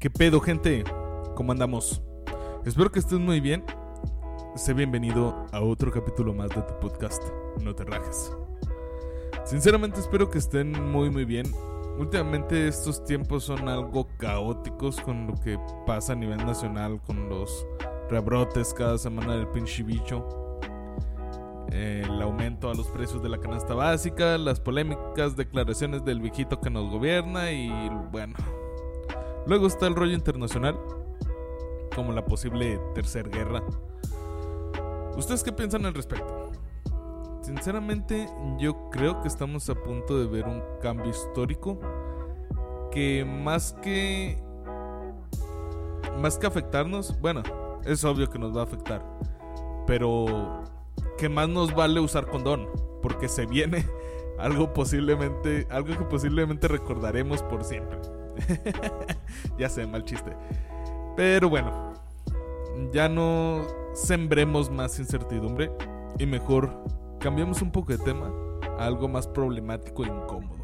¿Qué pedo, gente? ¿Cómo andamos? Espero que estés muy bien. Sé bienvenido a otro capítulo más de tu podcast, No te rajes. Sinceramente espero que estén muy muy bien. Últimamente estos tiempos son algo caóticos con lo que pasa a nivel nacional, con los rebrotes cada semana del pinche bicho, el aumento a los precios de la canasta básica, las polémicas declaraciones del viejito que nos gobierna y bueno. Luego está el rollo internacional, como la posible tercera guerra. ¿Ustedes qué piensan al respecto? Sinceramente, yo creo que estamos a punto de ver un cambio histórico que más que más que afectarnos, bueno, es obvio que nos va a afectar, pero que más nos vale usar condón, porque se viene algo posiblemente, algo que posiblemente recordaremos por siempre. ya sé, mal chiste. Pero bueno, ya no sembremos más incertidumbre y mejor cambiemos un poco de tema a algo más problemático e incómodo.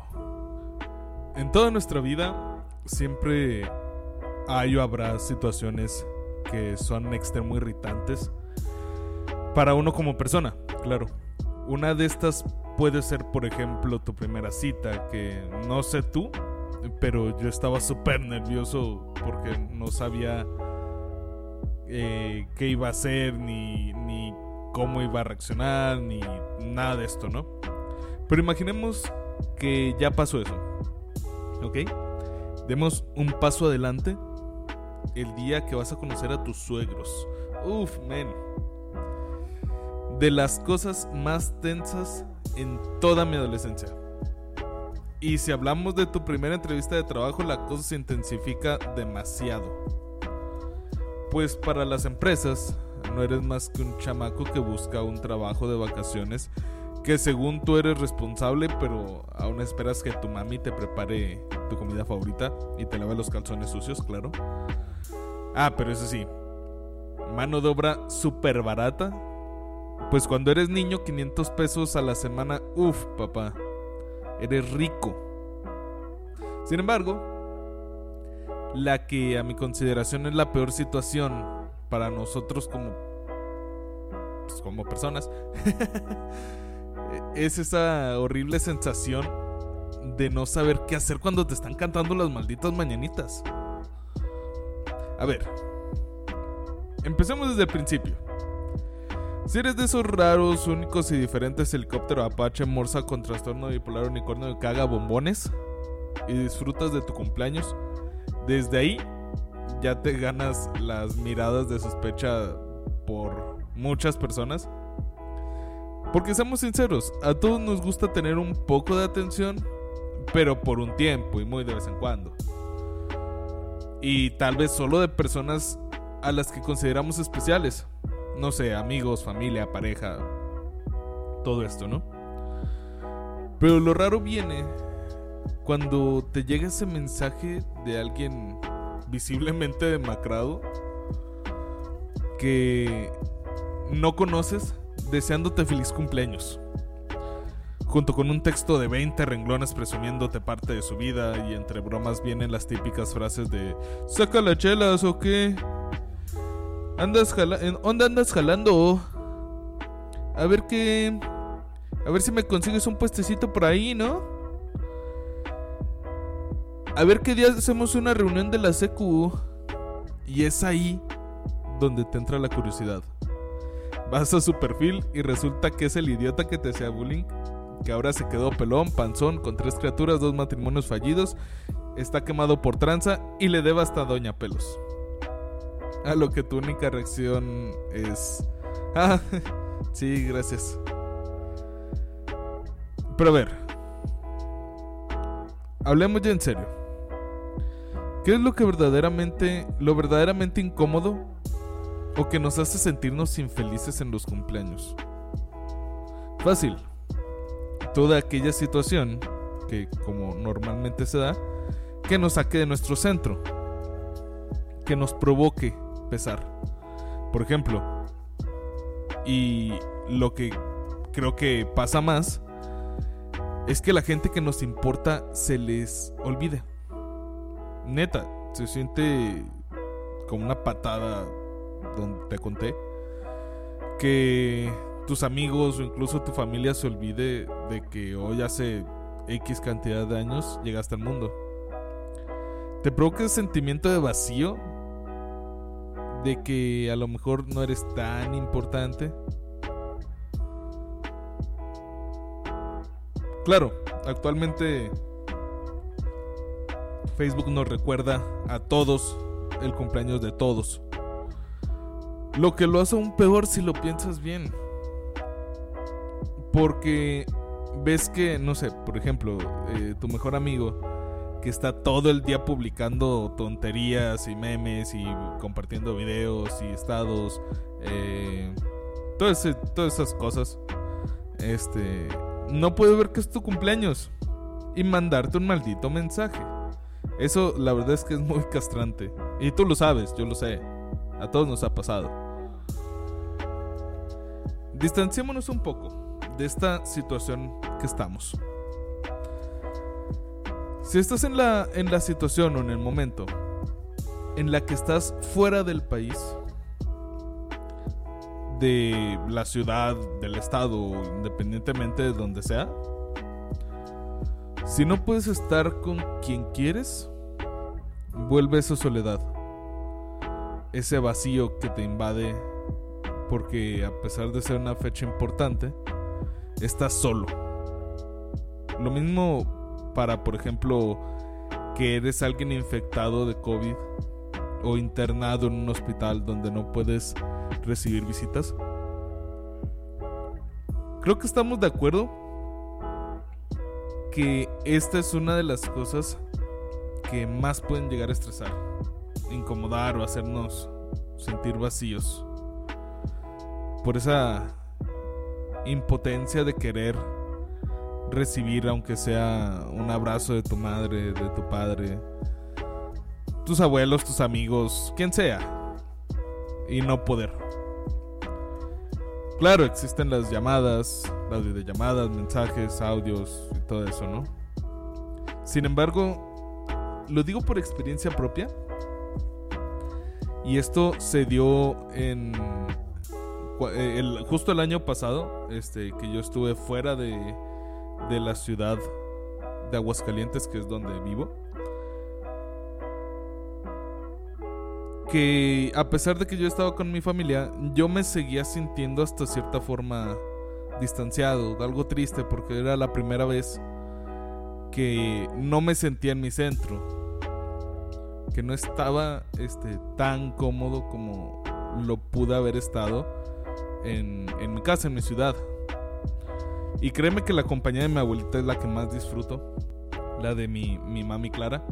En toda nuestra vida siempre hay o habrá situaciones que son extremo irritantes para uno como persona, claro. Una de estas puede ser, por ejemplo, tu primera cita, que no sé tú, pero yo estaba súper nervioso porque no sabía eh, qué iba a hacer, ni, ni cómo iba a reaccionar, ni nada de esto, ¿no? Pero imaginemos que ya pasó eso, ¿ok? Demos un paso adelante el día que vas a conocer a tus suegros. Uf, men. De las cosas más tensas en toda mi adolescencia. Y si hablamos de tu primera entrevista de trabajo, la cosa se intensifica demasiado. Pues para las empresas, no eres más que un chamaco que busca un trabajo de vacaciones que según tú eres responsable, pero aún esperas que tu mami te prepare tu comida favorita y te lave los calzones sucios, claro. Ah, pero eso sí, mano de obra súper barata. Pues cuando eres niño, 500 pesos a la semana, uff, papá eres rico. Sin embargo, la que a mi consideración es la peor situación para nosotros como pues, como personas es esa horrible sensación de no saber qué hacer cuando te están cantando las malditas mañanitas. A ver, empecemos desde el principio. Si eres de esos raros, únicos y diferentes helicóptero Apache Morsa con trastorno bipolar unicornio que haga bombones y disfrutas de tu cumpleaños, desde ahí ya te ganas las miradas de sospecha por muchas personas. Porque seamos sinceros, a todos nos gusta tener un poco de atención, pero por un tiempo y muy de vez en cuando. Y tal vez solo de personas a las que consideramos especiales no sé, amigos, familia, pareja, todo esto, ¿no? Pero lo raro viene cuando te llega ese mensaje de alguien visiblemente demacrado que no conoces deseándote feliz cumpleaños. Junto con un texto de 20 renglones presumiéndote parte de su vida y entre bromas vienen las típicas frases de ¿Saca las chelas o qué? Andas jalando. ¿Dónde andas jalando? A ver qué. A ver si me consigues un puestecito por ahí, ¿no? A ver qué día hacemos una reunión de la secu. Y es ahí donde te entra la curiosidad. Vas a su perfil y resulta que es el idiota que te hacía bullying. Que ahora se quedó pelón, panzón, con tres criaturas, dos matrimonios fallidos. Está quemado por tranza y le deba hasta Doña Pelos a lo que tu única reacción es... Ah, sí, gracias. Pero a ver. Hablemos ya en serio. ¿Qué es lo que verdaderamente, lo verdaderamente incómodo o que nos hace sentirnos infelices en los cumpleaños? Fácil. Toda aquella situación que, como normalmente se da, que nos saque de nuestro centro, que nos provoque pesar. Por ejemplo, y lo que creo que pasa más es que la gente que nos importa se les olvida. Neta, se siente como una patada donde te conté que tus amigos o incluso tu familia se olvide de que hoy hace X cantidad de años llegaste al mundo. Te provoca ese sentimiento de vacío, de que a lo mejor no eres tan importante. Claro, actualmente Facebook nos recuerda a todos el cumpleaños de todos. Lo que lo hace aún peor si lo piensas bien. Porque ves que, no sé, por ejemplo, eh, tu mejor amigo que está todo el día publicando tonterías y memes y compartiendo videos y estados, eh, todas, todas esas cosas, este, no puede ver que es tu cumpleaños y mandarte un maldito mensaje. Eso la verdad es que es muy castrante. Y tú lo sabes, yo lo sé. A todos nos ha pasado. Distanciémonos un poco de esta situación que estamos. Si estás en la, en la situación o en el momento en la que estás fuera del país, de la ciudad, del estado, independientemente de donde sea, si no puedes estar con quien quieres, vuelve esa soledad, ese vacío que te invade, porque a pesar de ser una fecha importante, estás solo. Lo mismo para, por ejemplo, que eres alguien infectado de COVID o internado en un hospital donde no puedes recibir visitas. Creo que estamos de acuerdo que esta es una de las cosas que más pueden llegar a estresar, incomodar o hacernos sentir vacíos. Por esa impotencia de querer recibir, aunque sea un abrazo de tu madre, de tu padre, tus abuelos, tus amigos, quien sea, y no poder. Claro, existen las llamadas, las videollamadas, mensajes, audios y todo eso, ¿no? Sin embargo, lo digo por experiencia propia. Y esto se dio en eh, justo el año pasado, este, que yo estuve fuera de, de la ciudad de Aguascalientes, que es donde vivo. que a pesar de que yo estaba con mi familia, yo me seguía sintiendo hasta cierta forma distanciado, algo triste porque era la primera vez que no me sentía en mi centro, que no estaba este, tan cómodo como lo pude haber estado en, en mi casa, en mi ciudad. Y créeme que la compañía de mi abuelita es la que más disfruto, la de mi, mi mami Clara.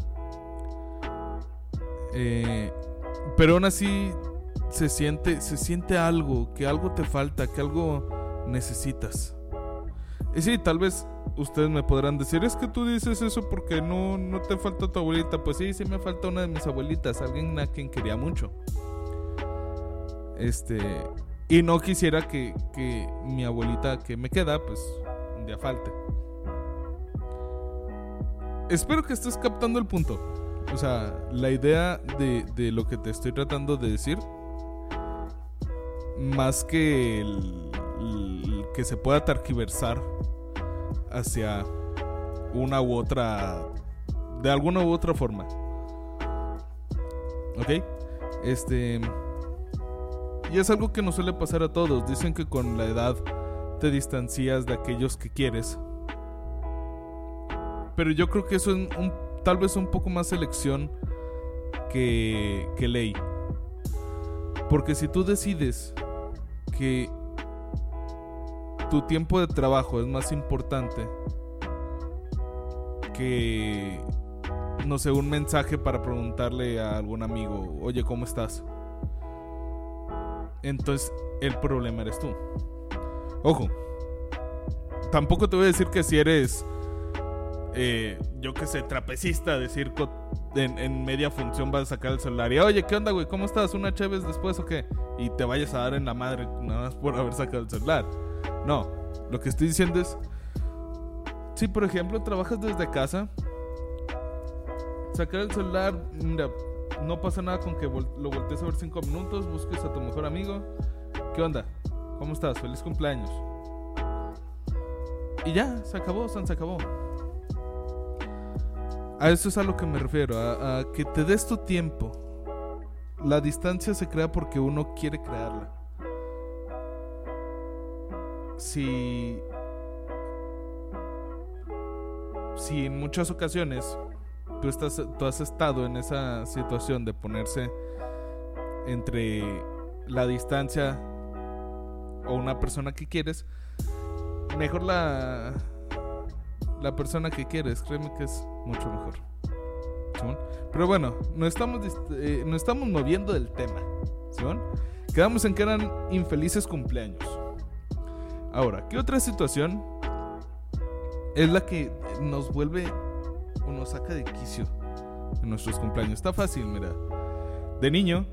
Eh, pero aún así se siente, se siente algo, que algo te falta, que algo necesitas. Y sí, tal vez ustedes me podrán decir, es que tú dices eso porque no, no te falta tu abuelita. Pues sí, sí me falta una de mis abuelitas, alguien a quien quería mucho. Este, y no quisiera que, que mi abuelita que me queda, pues un día falte. Espero que estés captando el punto. O sea, la idea de, lo que te estoy tratando de decir, más que el, que se pueda tarquiversar hacia una u otra, de alguna u otra forma. ¿Ok? Este... Y es algo que nos suele pasar a todos. Dicen que con la edad te distancias de aquellos que quieres. Pero yo creo que eso es un tal vez un poco más selección que, que ley. Porque si tú decides que tu tiempo de trabajo es más importante que, no sé, un mensaje para preguntarle a algún amigo, oye, ¿cómo estás? Entonces el problema eres tú. Ojo, tampoco te voy a decir que si eres eh, yo que sé, trapecista de circo, en, media función vas a sacar el celular y, oye, ¿qué onda, güey? ¿Cómo estás? ¿Una Chévez después o qué? Y te vayas a dar en la madre nada más por haber sacado el celular. No, lo que estoy diciendo es, si por ejemplo trabajas desde casa, sacar el celular, mira, no pasa nada con que lo voltees a ver cinco minutos, busques a tu mejor amigo. ¿Qué onda? ¿Cómo estás? Feliz cumpleaños. Y ya, se acabó, se acabó. A eso es a lo que me refiero, a, que te des tu tiempo. La distancia se crea porque uno quiere crearla. Si. Si en muchas ocasiones tú, estás, tú has estado en esa situación de ponerse entre la distancia o una persona que quieres, mejor la la persona que quieres, créeme que es mucho mejor. Pero bueno, no estamos, eh, estamos moviendo del tema. Quedamos en que eran infelices cumpleaños. Ahora, ¿qué otra situación es la que nos vuelve o nos saca de quicio en nuestros cumpleaños? Está fácil, mira. De niño,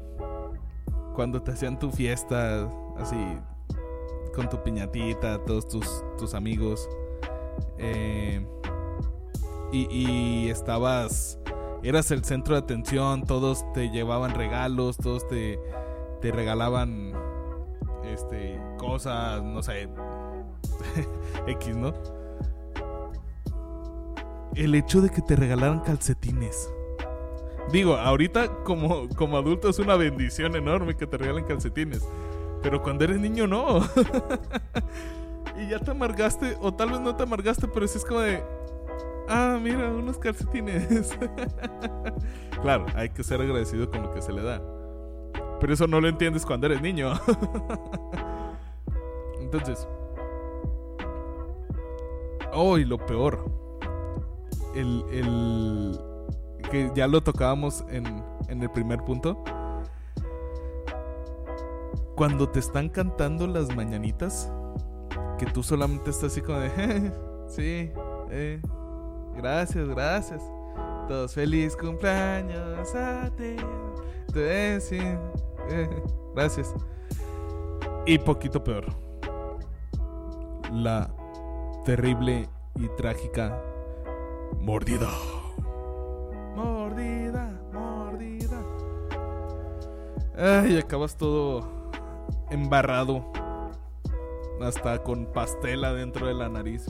cuando te hacían tu fiesta así con tu piñatita, todos tus, tus amigos, eh, y, estabas, eras el centro de atención, todos te llevaban regalos, todos te, te regalaban este, cosas, no sé, X, ¿no? El hecho de que te regalaran calcetines. Digo, ahorita como, como adulto es una bendición enorme que te regalen calcetines. Pero cuando eres niño no. y ya te amargaste, o tal vez no te amargaste, pero si es como de, ah, mira, unos calcetines. claro, hay que ser agradecido con lo que se le da. Pero eso no lo entiendes cuando eres niño. Entonces, oh, y lo peor, el, el, que ya lo tocábamos en, en el primer punto. Cuando te están cantando las mañanitas, que tú solamente estás así como de, sí, eh, gracias, gracias. Todos feliz cumpleaños a ti. sí, eh, gracias. Y poquito peor. La terrible y trágica mordida. Mordida, mordida. Ay, acabas todo embarrado hasta con pastel adentro de la nariz.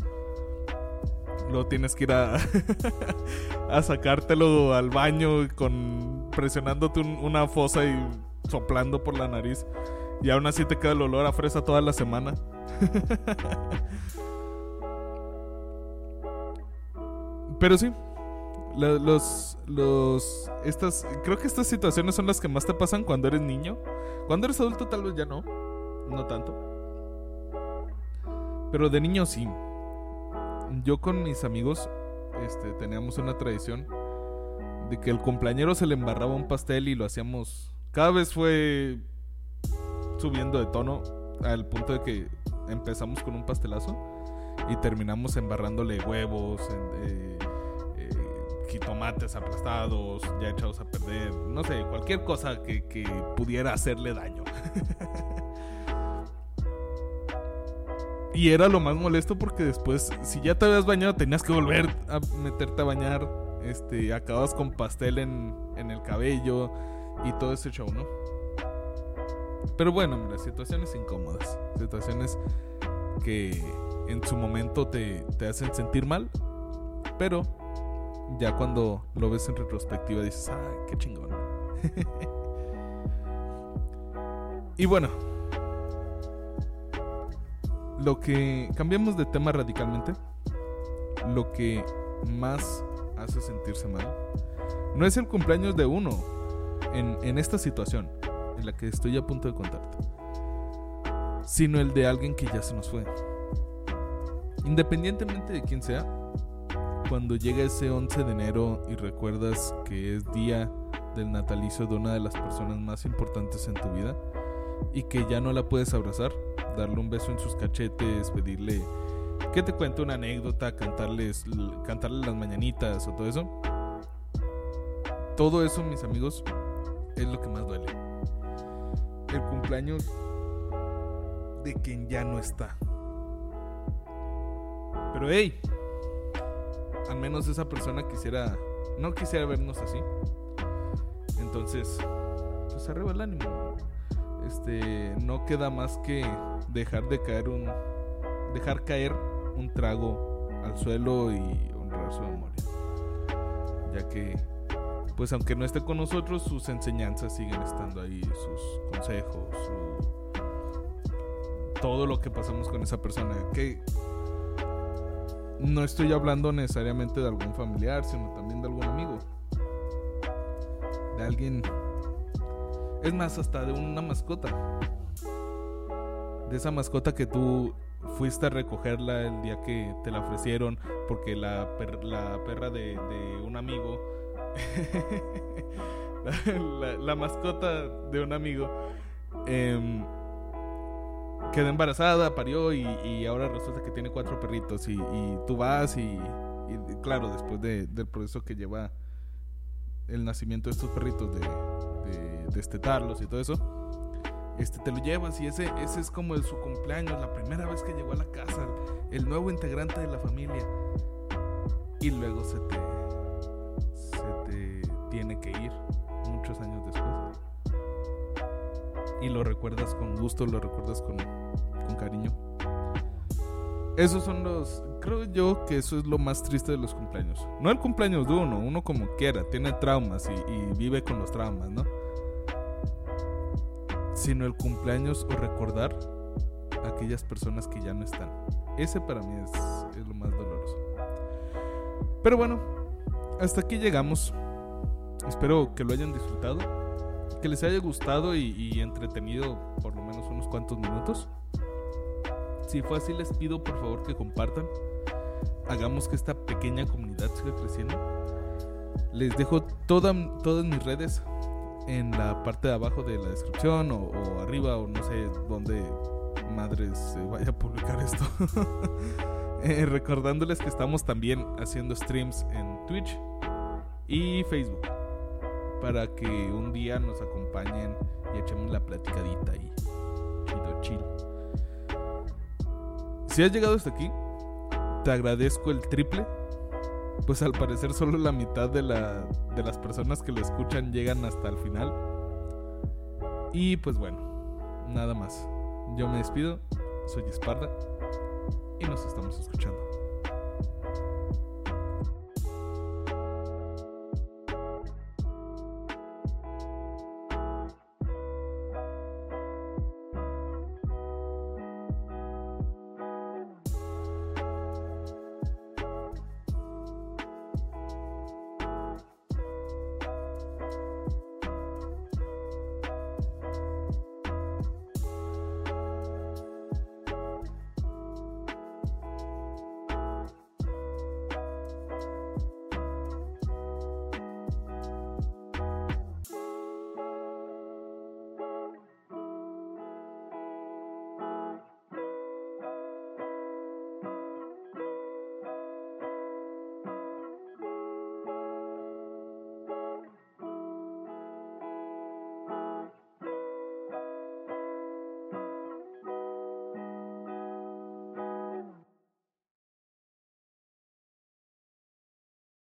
Lo tienes que ir a, sacártelo al baño con presionándote una fosa y soplando por la nariz. Y aún así te queda el olor a fresa toda la semana. Pero sí, los, los, estas, creo que estas situaciones son las que más te pasan cuando eres niño. Cuando eres adulto tal vez ya no, no tanto. Pero de niño sí. Yo con mis amigos este, teníamos una tradición de que el cumpleañero se le embarraba un pastel y lo hacíamos. Cada vez fue subiendo de tono al punto de que empezamos con un pastelazo y terminamos embarrándole huevos, eh, jitomates aplastados, ya echados a perder, no sé, cualquier cosa que, que pudiera hacerle daño. Y era lo más molesto porque después, si ya te habías bañado, tenías que volver a meterte a bañar. Este, acabas con pastel en, en el cabello y todo ese show, ¿no? Pero bueno, mira, situaciones incómodas. Situaciones que en su momento te, te hacen sentir mal. Pero ya cuando lo ves en retrospectiva dices, ah, qué chingón. y bueno, lo que cambiamos de tema radicalmente, lo que más hace sentirse mal, no es el cumpleaños de uno en, en esta situación en la que estoy a punto de contarte, sino el de alguien que ya se nos fue. Independientemente de quién sea, cuando llega ese 11 de enero y recuerdas que es día del natalicio de una de las personas más importantes en tu vida y que ya no la puedes abrazar, darle un beso en sus cachetes, pedirle que te cuente una anécdota, cantarles, cantarle las mañanitas o todo eso. Todo eso, mis amigos, es lo que más duele. El cumpleaños de quien ya no está. Pero hey, al menos esa persona quisiera, no quisiera vernos así. Entonces, pues arriba el ánimo. Este, no queda más que dejar de caer un dejar caer un trago al suelo y honrar su memoria. Ya que pues aunque no esté con nosotros, sus enseñanzas siguen estando ahí, sus consejos, todo lo que pasamos con esa persona. Que no estoy hablando necesariamente de algún familiar, sino también de algún amigo. De alguien. Es más, hasta de una mascota. De esa mascota que tú fuiste a recogerla el día que te la ofrecieron porque la, la perra de, un amigo, la, mascota de un amigo, em, quedó embarazada, parió y, ahora resulta que tiene cuatro perritos y, tú vas y, claro, después del proceso que lleva el nacimiento de estos perritos, de, de destetarlos y todo eso este, te lo llevas y ese, ese es como su cumpleaños, la primera vez que llegó a la casa, el nuevo integrante de la familia. Y luego se te, se te tiene que ir muchos años. Y lo recuerdas con gusto, lo recuerdas con, con cariño. Esos son los. Creo yo que eso es lo más triste de los cumpleaños. No el cumpleaños de uno, uno como quiera, tiene traumas y, y vive con los traumas, ¿no? sino el cumpleaños o recordar a aquellas personas que ya no están. Ese para mí es, lo más doloroso. Pero bueno, hasta aquí llegamos. Espero que lo hayan disfrutado, que les haya gustado y, entretenido por lo menos unos cuantos minutos. Si fue así, les pido por favor que compartan. Hagamos que esta pequeña comunidad siga creciendo. Les dejo todas mis redes en la parte de abajo de la descripción o, arriba o no sé dónde madres se vaya a publicar esto. Eh, recordándoles que estamos también haciendo streams en Twitch y Facebook para que un día nos acompañen y echemos la platicadita ahí. Chido, chido. Si has llegado hasta aquí, te agradezco el triple pues al parecer solo la mitad de, la, de las personas que lo escuchan llegan hasta el final. Y pues bueno, nada más. Yo me despido, soy Esparda y nos estamos escuchando.